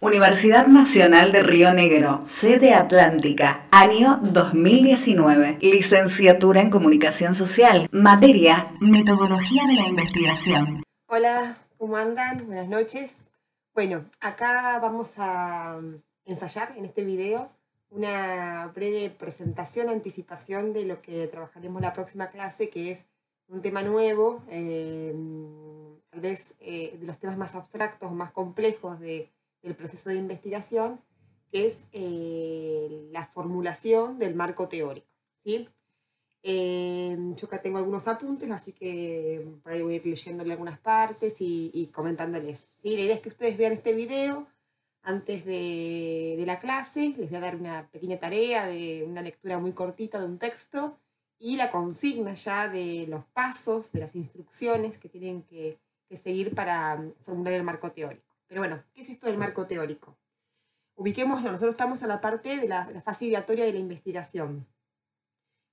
Universidad Nacional de Río Negro, sede Atlántica, año 2019. Licenciatura en Comunicación Social, materia Metodología de la Investigación. Hola, ¿cómo andan? Buenas noches. Bueno, acá vamos a ensayar en este video una breve presentación, anticipación de lo que trabajaremos la próxima clase, que es un tema nuevo, eh, tal vez eh, de los temas más abstractos, más complejos de del proceso de investigación, que es eh, la formulación del marco teórico. ¿sí? Eh, yo acá tengo algunos apuntes, así que por ahí voy a ir leyéndole algunas partes y, comentándoles. ¿sí? La idea es que ustedes vean este video antes de, la clase, les voy a dar una pequeña tarea de una lectura muy cortita de un texto y la consigna ya de los pasos, de las instrucciones que tienen que, que seguir para formular el marco teórico. Pero bueno, ¿qué es esto del marco teórico? Ubiquemos, nosotros estamos a la parte de la, fase ideatoria de la investigación.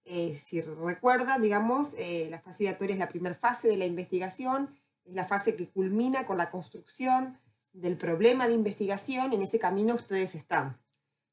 Eh, si recuerdan, digamos, eh, la fase ideatoria es la primera fase de la investigación, es la fase que culmina con la construcción del problema de investigación, en ese camino ustedes están.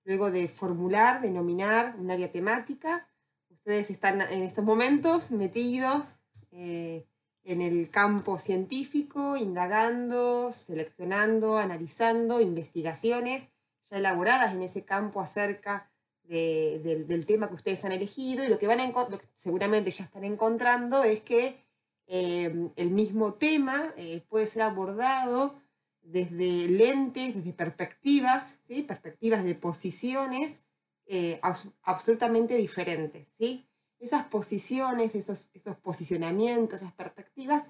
Luego de formular, denominar un área temática, ustedes están en estos momentos metidos eh, en el campo científico, indagando, seleccionando, analizando investigaciones ya elaboradas en ese campo acerca del tema que ustedes han elegido y lo que van a seguramente ya están encontrando es que eh, el mismo tema eh, puede ser abordado desde lentes, desde perspectivas, ¿sí? perspectivas de posiciones eh, absolutamente diferentes. ¿sí? Esas posiciones, esos, esos posicionamientos, esas perspectivas,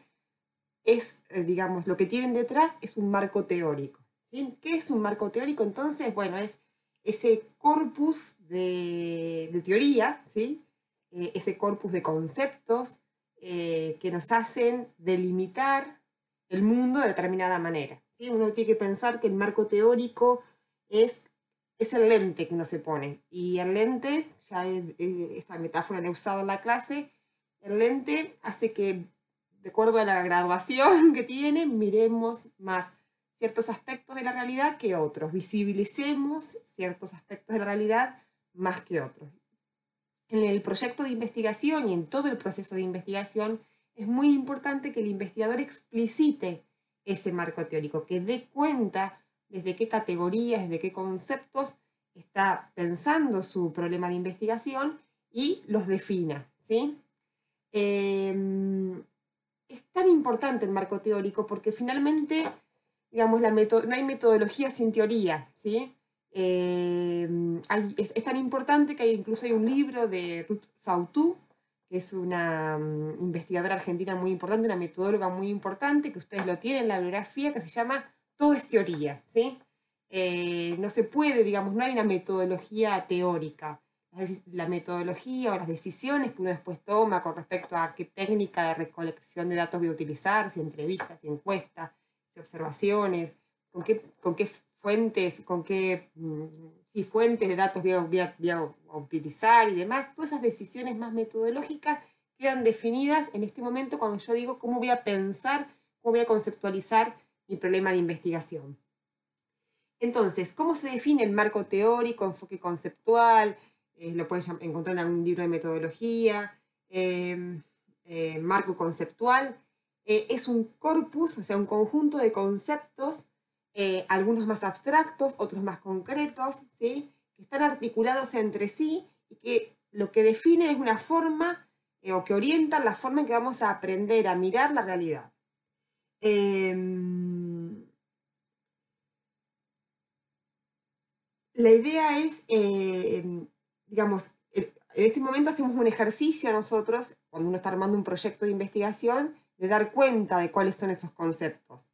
es, eh, digamos, lo que tienen detrás es un marco teórico. ¿sí? ¿Qué es un marco teórico? Entonces, bueno, es ese corpus de, teoría, ¿sí? Eh, ese corpus de conceptos eh, que nos hacen delimitar el mundo de determinada manera. ¿sí? Uno tiene que pensar que el marco teórico es es el lente que uno se pone. Y el lente, ya esta metáfora la he usado en la clase, el lente hace que, de acuerdo a la graduación que tiene, miremos más ciertos aspectos de la realidad que otros, visibilicemos ciertos aspectos de la realidad más que otros. En el proyecto de investigación y en todo el proceso de investigación es muy importante que el investigador explicite ese marco teórico, que dé cuenta desde qué categorías, desde qué conceptos está pensando su problema de investigación y los defina. ¿sí? Em, es tan importante el marco teórico porque finalmente, digamos, la no hay metodología sin teoría. ¿sí? Em, es, tan importante que incluso hay un libro de Ruth Sautu, que es una mm, investigadora argentina muy importante, una metodóloga muy importante, que ustedes lo tienen en la biografía, que se llama todo es teoría, ¿sí? Eh, no se puede, digamos, no hay una metodología teórica. La metodología o las decisiones que uno después toma con respecto a qué técnica de recolección de datos voy a utilizar, si entrevistas, si encuestas, si observaciones, con qué, con qué fuentes, con qué mm, fuentes de datos voy a, voy a utilizar y demás, todas esas decisiones más metodológicas quedan definidas en este momento cuando yo digo cómo voy a pensar, cómo voy a conceptualizar mi problema de investigación. Entonces, ¿cómo se define el marco teórico, enfoque conceptual? Eh, lo pueden encontrar en algún libro de metodología. Em, eh, marco conceptual eh, es un corpus, o sea, un conjunto de conceptos, algunos más abstractos, otros más concretos, ¿sí? que están articulados entre sí y que lo que definen es una forma o que orientan la forma en que vamos a aprender a mirar la realidad. Em, la idea es, em, digamos, en este momento hacemos un ejercicio nosotros, cuando uno está armando un proyecto de investigación, de dar cuenta de cuáles son esos conceptos.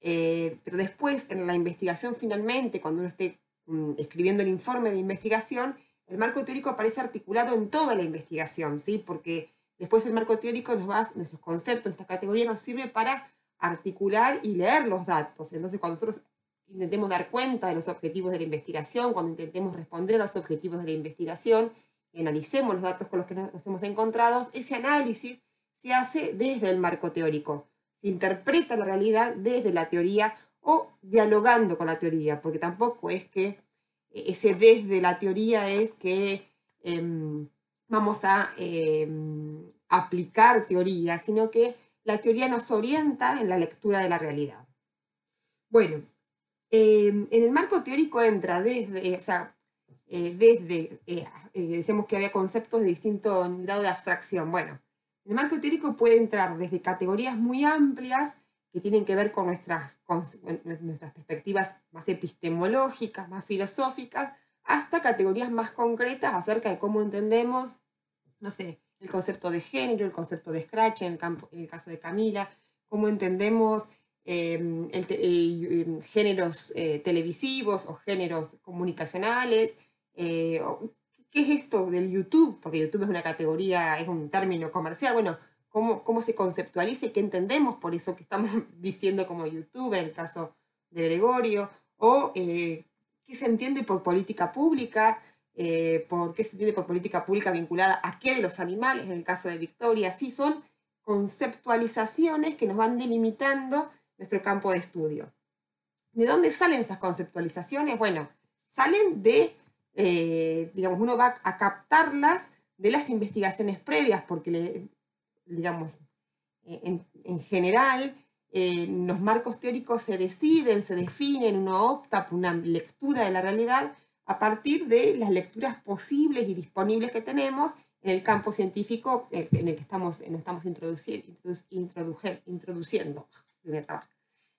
Eh, pero después, en la investigación finalmente, cuando uno esté mm, escribiendo el informe de investigación, el marco teórico aparece articulado en toda la investigación, ¿sí? Porque después el marco teórico nos va, nuestros conceptos, nuestra categoría nos sirve para articular y leer los datos. Entonces, cuando nosotros intentemos dar cuenta de los objetivos de la investigación, cuando intentemos responder a los objetivos de la investigación, analicemos los datos con los que nos hemos encontrado, ese análisis se hace desde el marco teórico. Se interpreta la realidad desde la teoría o dialogando con la teoría, porque tampoco es que ese desde la teoría es que em, vamos a em, aplicar teoría, sino que la teoría nos orienta en la lectura de la realidad. Bueno, em, en el marco teórico entra desde, o sea, eh, desde, eh, eh, decimos que había conceptos de distinto grado de abstracción. Bueno, el marco teórico puede entrar desde categorías muy amplias que tienen que ver con nuestras, con nuestras perspectivas más epistemológicas, más filosóficas, hasta categorías más concretas acerca de cómo entendemos, no sé, el concepto de género, el concepto de scratch en el, campo, en el caso de Camila, cómo entendemos em, el em, géneros eh, televisivos o géneros comunicacionales. Eh, ¿Qué es esto del YouTube? Porque YouTube es una categoría, es un término comercial. Bueno, ¿cómo, cómo se conceptualiza y qué entendemos por eso que estamos diciendo como YouTube en el caso de Gregorio? O eh, qué se entiende por política pública, eh, por qué se entiende por política pública vinculada a qué de los animales, en el caso de Victoria, sí son conceptualizaciones que nos van delimitando nuestro campo de estudio. ¿De dónde salen esas conceptualizaciones? Bueno, salen de, eh, digamos, uno va a captarlas de las investigaciones previas, porque, digamos, eh, en, general, los marcos teóricos se deciden, se definen, uno opta por una lectura de la realidad a partir de las lecturas posibles y disponibles que tenemos en el campo científico en el que estamos, nos estamos introduciendo.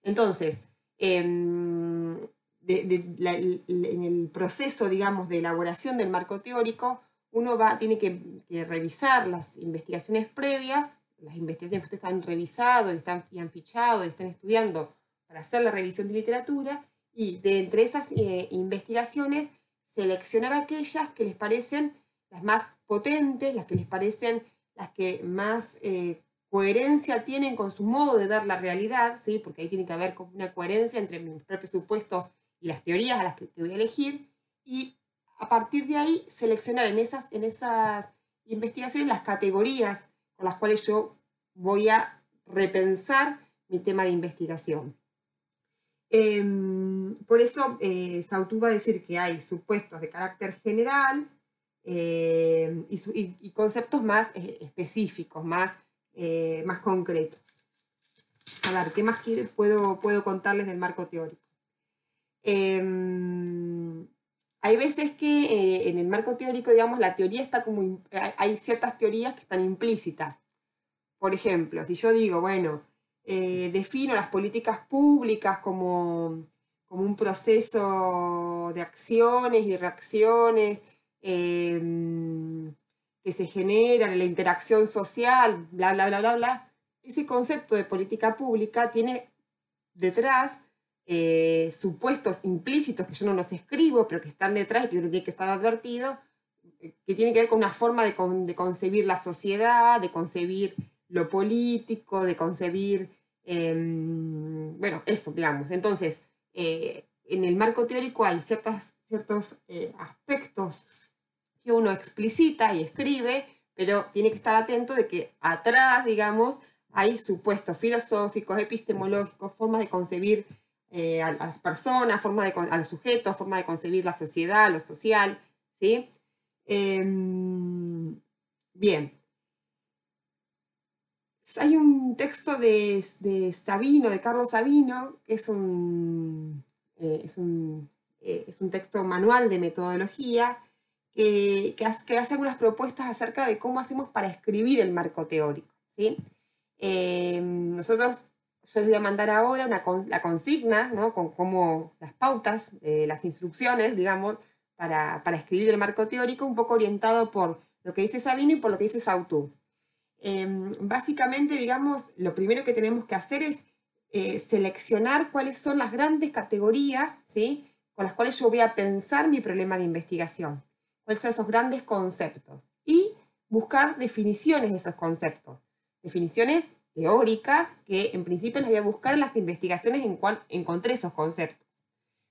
Entonces, em, en el proceso, digamos, de elaboración del marco teórico, uno va, tiene que, revisar las investigaciones previas, las investigaciones que ustedes han revisado y, están, y han fichado y están estudiando para hacer la revisión de literatura, y de entre esas eh, investigaciones seleccionar aquellas que les parecen las más potentes, las que les parecen las que más eh, coherencia tienen con su modo de ver la realidad, ¿sí? porque ahí tiene que haber una coherencia entre mis propios supuestos y las teorías a las que, voy a elegir, y a partir de ahí seleccionar en esas, en esas investigaciones las categorías con las cuales yo voy a repensar mi tema de investigación. Em, por eso eh, Sautú va a decir que hay supuestos de carácter general em, y, conceptos más eh, específicos, más, eh, más concretos. A ver, ¿qué más puedo, puedo contarles del marco teórico? Em, hay veces que en el marco teórico, digamos, la teoría está como, hay ciertas teorías que están implícitas. Por ejemplo, si yo digo, bueno, eh, defino las políticas públicas como, como, un proceso de acciones y reacciones em, que se generan en la interacción social, bla, bla, bla, bla, bla. Ese concepto de política pública tiene detrás eh, supuestos implícitos que yo no los escribo, pero que están detrás y que uno tiene que estar advertido, eh, que tiene que ver con una forma de concebir la sociedad, de concebir lo político, de concebir, em, bueno, eso, digamos. Entonces, eh, en el marco teórico hay ciertas, ciertos eh, aspectos que uno explicita y escribe, pero tiene que estar atento de que atrás, digamos, hay supuestos filosóficos, epistemológicos, formas de concebir eh, a, las personas, forma de, a los sujetos, forma de concebir la sociedad, lo social, ¿sí? Em, bien, hay un texto de, Sabino, de Carlos Sabino, que es un, eh, es, un, eh, es un, texto manual de metodología que, que, hace, algunas propuestas acerca de cómo hacemos para escribir el marco teórico. ¿sí? Eh, nosotros, yo les voy a mandar ahora una, la consigna, ¿no? con cómo las pautas, las instrucciones, digamos, para, para escribir el marco teórico, un poco orientado por lo que dice Sabino y por lo que dice Sautú. Em, básicamente, digamos, lo primero que tenemos que hacer es eh, seleccionar cuáles son las grandes categorías ¿sí? con las cuales yo voy a pensar mi problema de investigación, cuáles son esos grandes conceptos y buscar definiciones de esos conceptos, definiciones teóricas que en principio las voy a buscar en las investigaciones en cual encontré esos conceptos.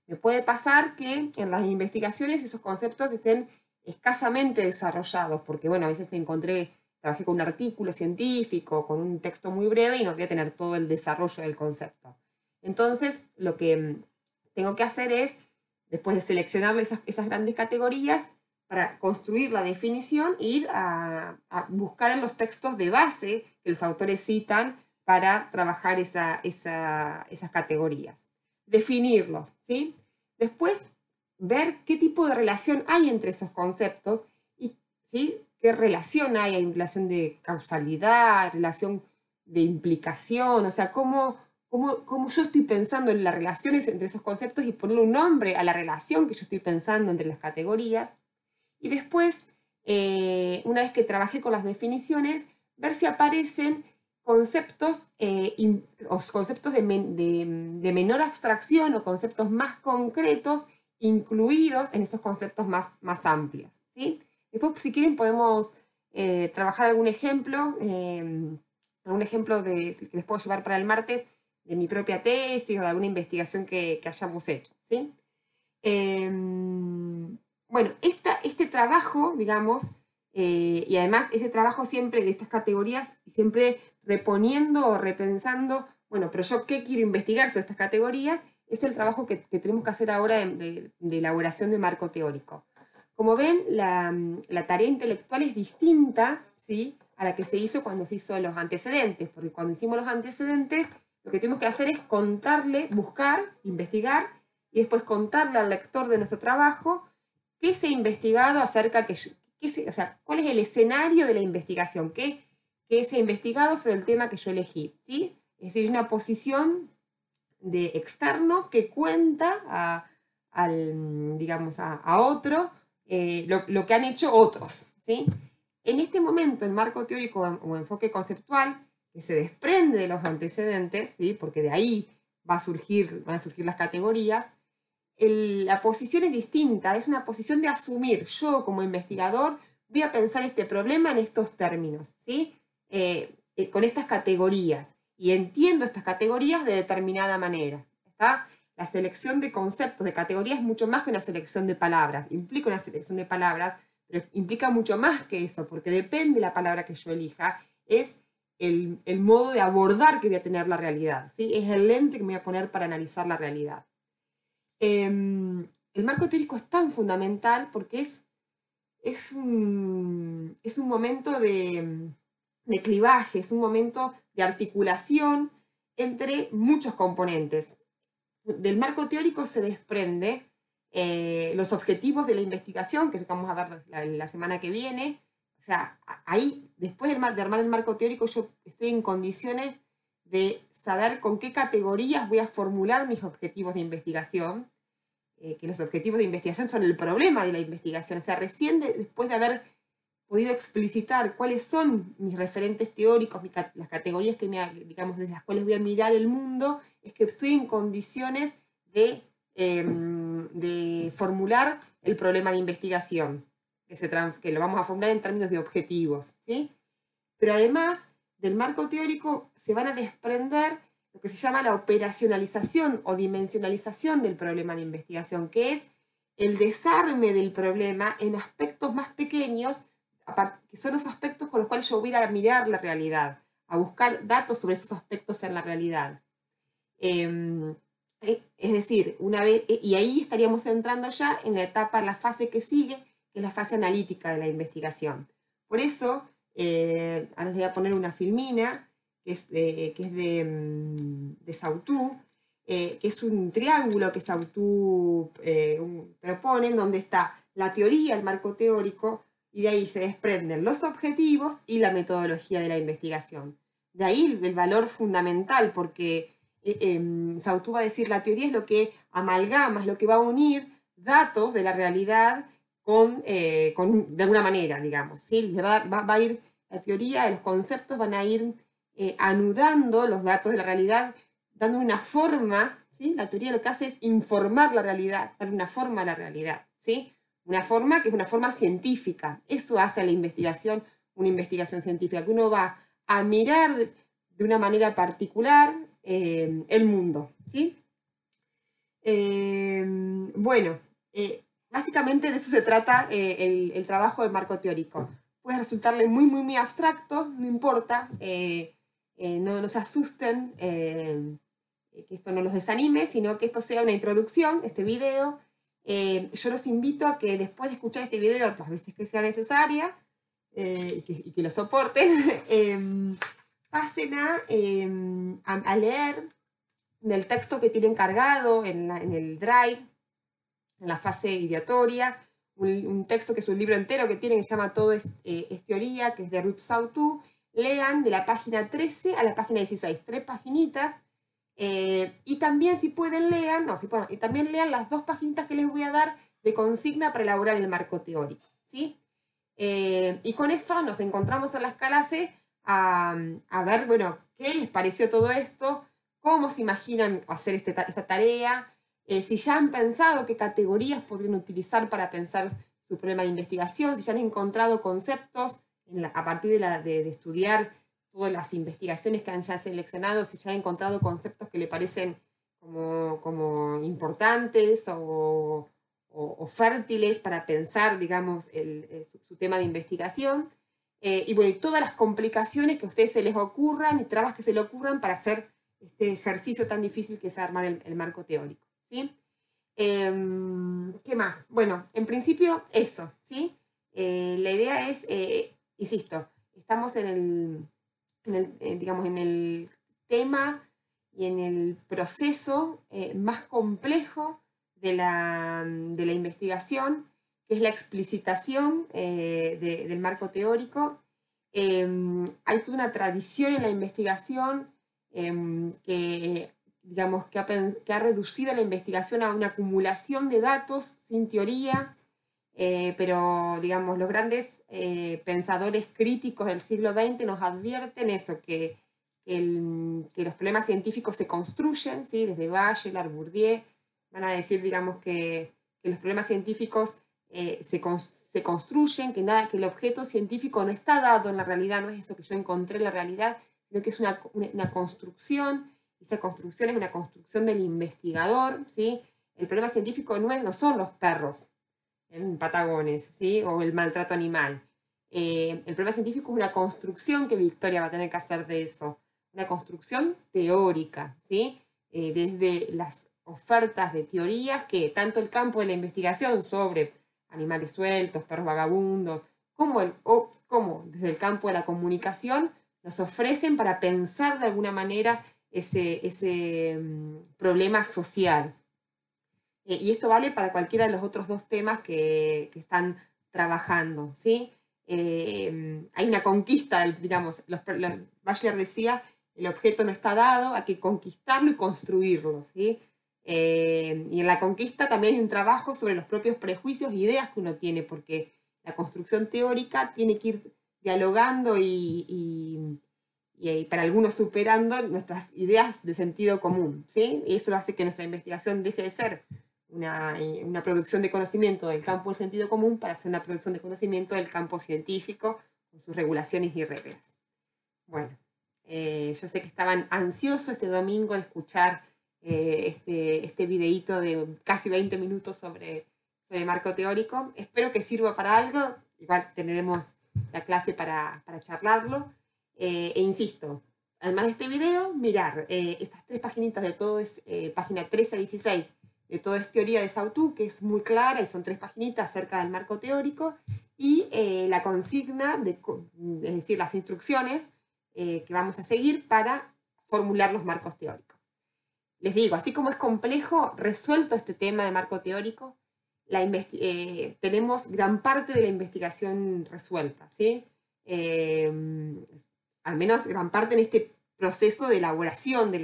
Me puede pasar que en las investigaciones esos conceptos estén escasamente desarrollados, porque bueno, a veces me encontré trabajé con un artículo científico, con un texto muy breve y no voy a tener todo el desarrollo del concepto. Entonces, lo que mm, tengo que hacer es, después de seleccionar esas, grandes categorías, para construir la definición, ir a, buscar en los textos de base que los autores citan para trabajar esa, esas categorías. Definirlos, ¿sí? Después, ver qué tipo de relación hay entre esos conceptos y ¿sí? Qué relación hay, hay relación de causalidad, relación de implicación, o sea, cómo, cómo, cómo yo estoy pensando en las relaciones entre esos conceptos y ponerle un nombre a la relación que yo estoy pensando entre las categorías. Y después, eh, una vez que trabajé con las definiciones, ver si aparecen conceptos, eh, conceptos de, menor abstracción o conceptos más concretos incluidos en esos conceptos más, más amplios. ¿sí? Después, si quieren, podemos eh, trabajar algún ejemplo, algún ejemplo de, que les puedo llevar para el martes de mi propia tesis o de alguna investigación que, que hayamos hecho. ¿sí? Em, bueno, este trabajo, digamos, eh, y además ese trabajo siempre de estas categorías, siempre reponiendo o repensando, bueno, pero yo qué quiero investigar sobre estas categorías, es el trabajo que, tenemos que hacer ahora de, elaboración de marco teórico. Como ven, la, tarea intelectual es distinta ¿sí? a la que se hizo cuando se hizo los antecedentes, porque cuando hicimos los antecedentes, lo que tenemos que hacer es contarle, buscar, investigar, y después contarle al lector de nuestro trabajo ¿Qué se ha investigado acerca que, o sea, cuál es el escenario de la investigación? ¿Qué, ¿Qué, se ha investigado sobre el tema que yo elegí? ¿sí? Es decir, una posición de externo que cuenta a, al, digamos, a, otro eh, lo, que han hecho otros. ¿sí? En este momento, el marco teórico o enfoque conceptual, que se desprende de los antecedentes, ¿sí? porque de ahí va a surgir, van a surgir las categorías, la posición es distinta, es una posición de asumir, yo como investigador voy a pensar este problema en estos términos, ¿sí? Eh, eh, con estas categorías, y entiendo estas categorías de determinada manera. ¿está? La selección de conceptos, de categorías, es mucho más que una selección de palabras, implica una selección de palabras, pero implica mucho más que eso, porque depende de la palabra que yo elija, es el, el modo de abordar que voy a tener la realidad, ¿sí? es el lente que me voy a poner para analizar la realidad. Em, el marco teórico es tan fundamental porque es, es, un, es un momento de, clivaje, es un momento de articulación entre muchos componentes. Del marco teórico se desprende eh, los objetivos de la investigación, que vamos a ver la, semana que viene. O sea, ahí, después de, de armar el marco teórico, yo estoy en condiciones de saber con qué categorías voy a formular mis objetivos de investigación eh, que los objetivos de investigación son el problema de la investigación. O sea, recién después de haber podido explicitar cuáles son mis referentes teóricos, las categorías que me, digamos, desde las cuales voy a mirar el mundo, es que estoy en condiciones de, em, de formular el problema de investigación, que, se que lo vamos a formular en términos de objetivos. ¿sí? Pero además del marco teórico se van a desprender lo que se llama la operacionalización o dimensionalización del problema de investigación, que es el desarme del problema en aspectos más pequeños, que son los aspectos con los cuales yo voy a mirar la realidad, a buscar datos sobre esos aspectos en la realidad. Eh, es decir, una vez, eh, y ahí estaríamos entrando ya en la etapa, la fase que sigue, que es la fase analítica de la investigación. Por eso, eh, ahora les voy a poner una filmina, que es de, que es de, mm, de Sautú, eh, que es un triángulo que Sautú eh, propone, donde está la teoría, el marco teórico, y de ahí se desprenden los objetivos y la metodología de la investigación. De ahí el, valor fundamental, porque eh, em, Sautú va a decir la teoría es lo que amalgama, es lo que va a unir datos de la realidad con, con de alguna manera, digamos. ¿sí? Va, va, va, a ir, la teoría, los conceptos van a ir eh, anudando los datos de la realidad, dando una forma, ¿sí? La teoría lo que hace es informar la realidad, dar una forma a la realidad, ¿sí? Una forma que es una forma científica. Eso hace a la investigación una investigación científica, que uno va a mirar de una manera particular eh, el mundo, ¿sí? Eh, bueno, básicamente de eso se trata el, el, trabajo de marco teórico. Puede resultarle muy, muy, muy abstracto, no importa. Eh, no, se asusten, eh, que esto no los desanime, sino que esto sea una introducción, este video. Yo los invito a que después de escuchar este video, las veces que sea necesaria, y que, lo soporten, em, pasen em, a, a, leer del texto que tienen cargado en, en el Drive, en la fase ideatoria, un, texto que es un libro entero que tienen que se llama Todo es, eh, teoría, que es de Ruth Sautu. Lean de la página 13 a la página 16, tres paginitas. Eh, y también si pueden lean, no, si pueden, y también lean las dos paginitas que les voy a dar de consigna para elaborar el marco teórico. ¿sí? Eh, y con eso nos encontramos en las clases a, a, ver, bueno, qué les pareció todo esto, cómo se imaginan hacer este, esta tarea, eh, si ya han pensado qué categorías podrían utilizar para pensar su problema de investigación, si ya han encontrado conceptos a partir de, estudiar todas las investigaciones que han ya seleccionado, si ya han encontrado conceptos que le parecen como, importantes o, fértiles para pensar, digamos, eh, su, tema de investigación. Eh, y bueno, y todas las complicaciones que a ustedes se les ocurran y trabas que se le ocurran para hacer este ejercicio tan difícil que es armar el marco teórico. ¿sí? Em, ¿Qué más? Bueno, en principio eso, ¿sí? Eh, la idea es, insisto, estamos en el, eh, digamos, en el tema y en el proceso más complejo de la, de la, investigación, que es la explicitación del marco teórico. Em, hay toda una tradición en la investigación em, que digamos, que ha, reducido la investigación a una acumulación de datos sin teoría, eh, pero, digamos, los grandes eh, pensadores críticos del siglo XX nos advierten eso, que, los problemas científicos se construyen, ¿sí? desde Bachelard, Bourdieu, van a decir, digamos, que, los problemas científicos eh, se, construyen, que, nada, que el objeto científico no está dado en la realidad, no es eso que yo encontré en la realidad, sino que es una, una construcción esa construcción es una construcción del investigador, ¿sí? El problema científico no, es, no son los perros en Patagones, ¿sí? O el maltrato animal. Eh, el problema científico es una construcción que Victoria va a tener que hacer de eso. Una construcción teórica, ¿sí? Eh, desde las ofertas de teorías que tanto el campo de la investigación sobre animales sueltos, perros vagabundos, como, el, o, como desde el campo de la comunicación nos ofrecen para pensar de alguna manera ese, ese mm, problema social. Eh, y esto vale para cualquiera de los otros dos temas que, que están trabajando. ¿sí? Eh, hay una conquista, digamos, los, Bachler decía, el objeto no está dado, hay que conquistarlo y construirlo. ¿sí? Eh, y en la conquista también hay un trabajo sobre los propios prejuicios e ideas que uno tiene, porque la construcción teórica tiene que ir dialogando y y para algunos superando nuestras ideas de sentido común, ¿sí? Y eso hace que nuestra investigación deje de ser una, una, producción de conocimiento del campo del sentido común para ser una producción de conocimiento del campo científico, con sus regulaciones y reglas. Bueno, eh, yo sé que estaban ansiosos este domingo de escuchar eh, este, este videíto de casi 20 minutos sobre, sobre marco teórico. Espero que sirva para algo. Igual tendremos la clase para, para charlarlo. Eh, e insisto, además de este video, mirar eh, estas tres paginitas de todo es eh, página 13 a 16 de todo es teoría de Sautu, que es muy clara y son tres paginitas acerca del marco teórico, y la consigna, de, es decir, las instrucciones que vamos a seguir para formular los marcos teóricos. Les digo, así como es complejo, resuelto este tema de marco teórico, la tenemos gran parte de la investigación resuelta. ¿sí? al menos gran parte en este proceso de elaboración de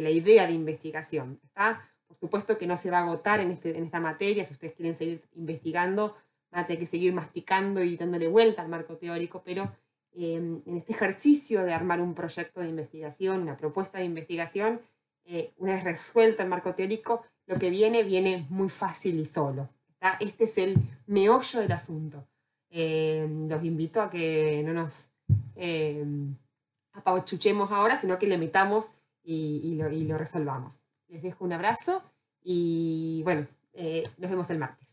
la, idea de investigación. ¿está? Supuesto que no se va a agotar en, este, en esta materia, si ustedes quieren seguir investigando, van a tener que seguir masticando y dándole vuelta al marco teórico, pero em, en este ejercicio de armar un proyecto de investigación, una propuesta de investigación, eh, una vez resuelto el marco teórico, lo que viene, viene muy fácil y solo. Este es el meollo del asunto. Em, los invito a que no nos eh, apauchuchemos ahora, sino que le metamos y, lo, resolvamos. Les dejo un abrazo y bueno, eh, nos vemos el martes.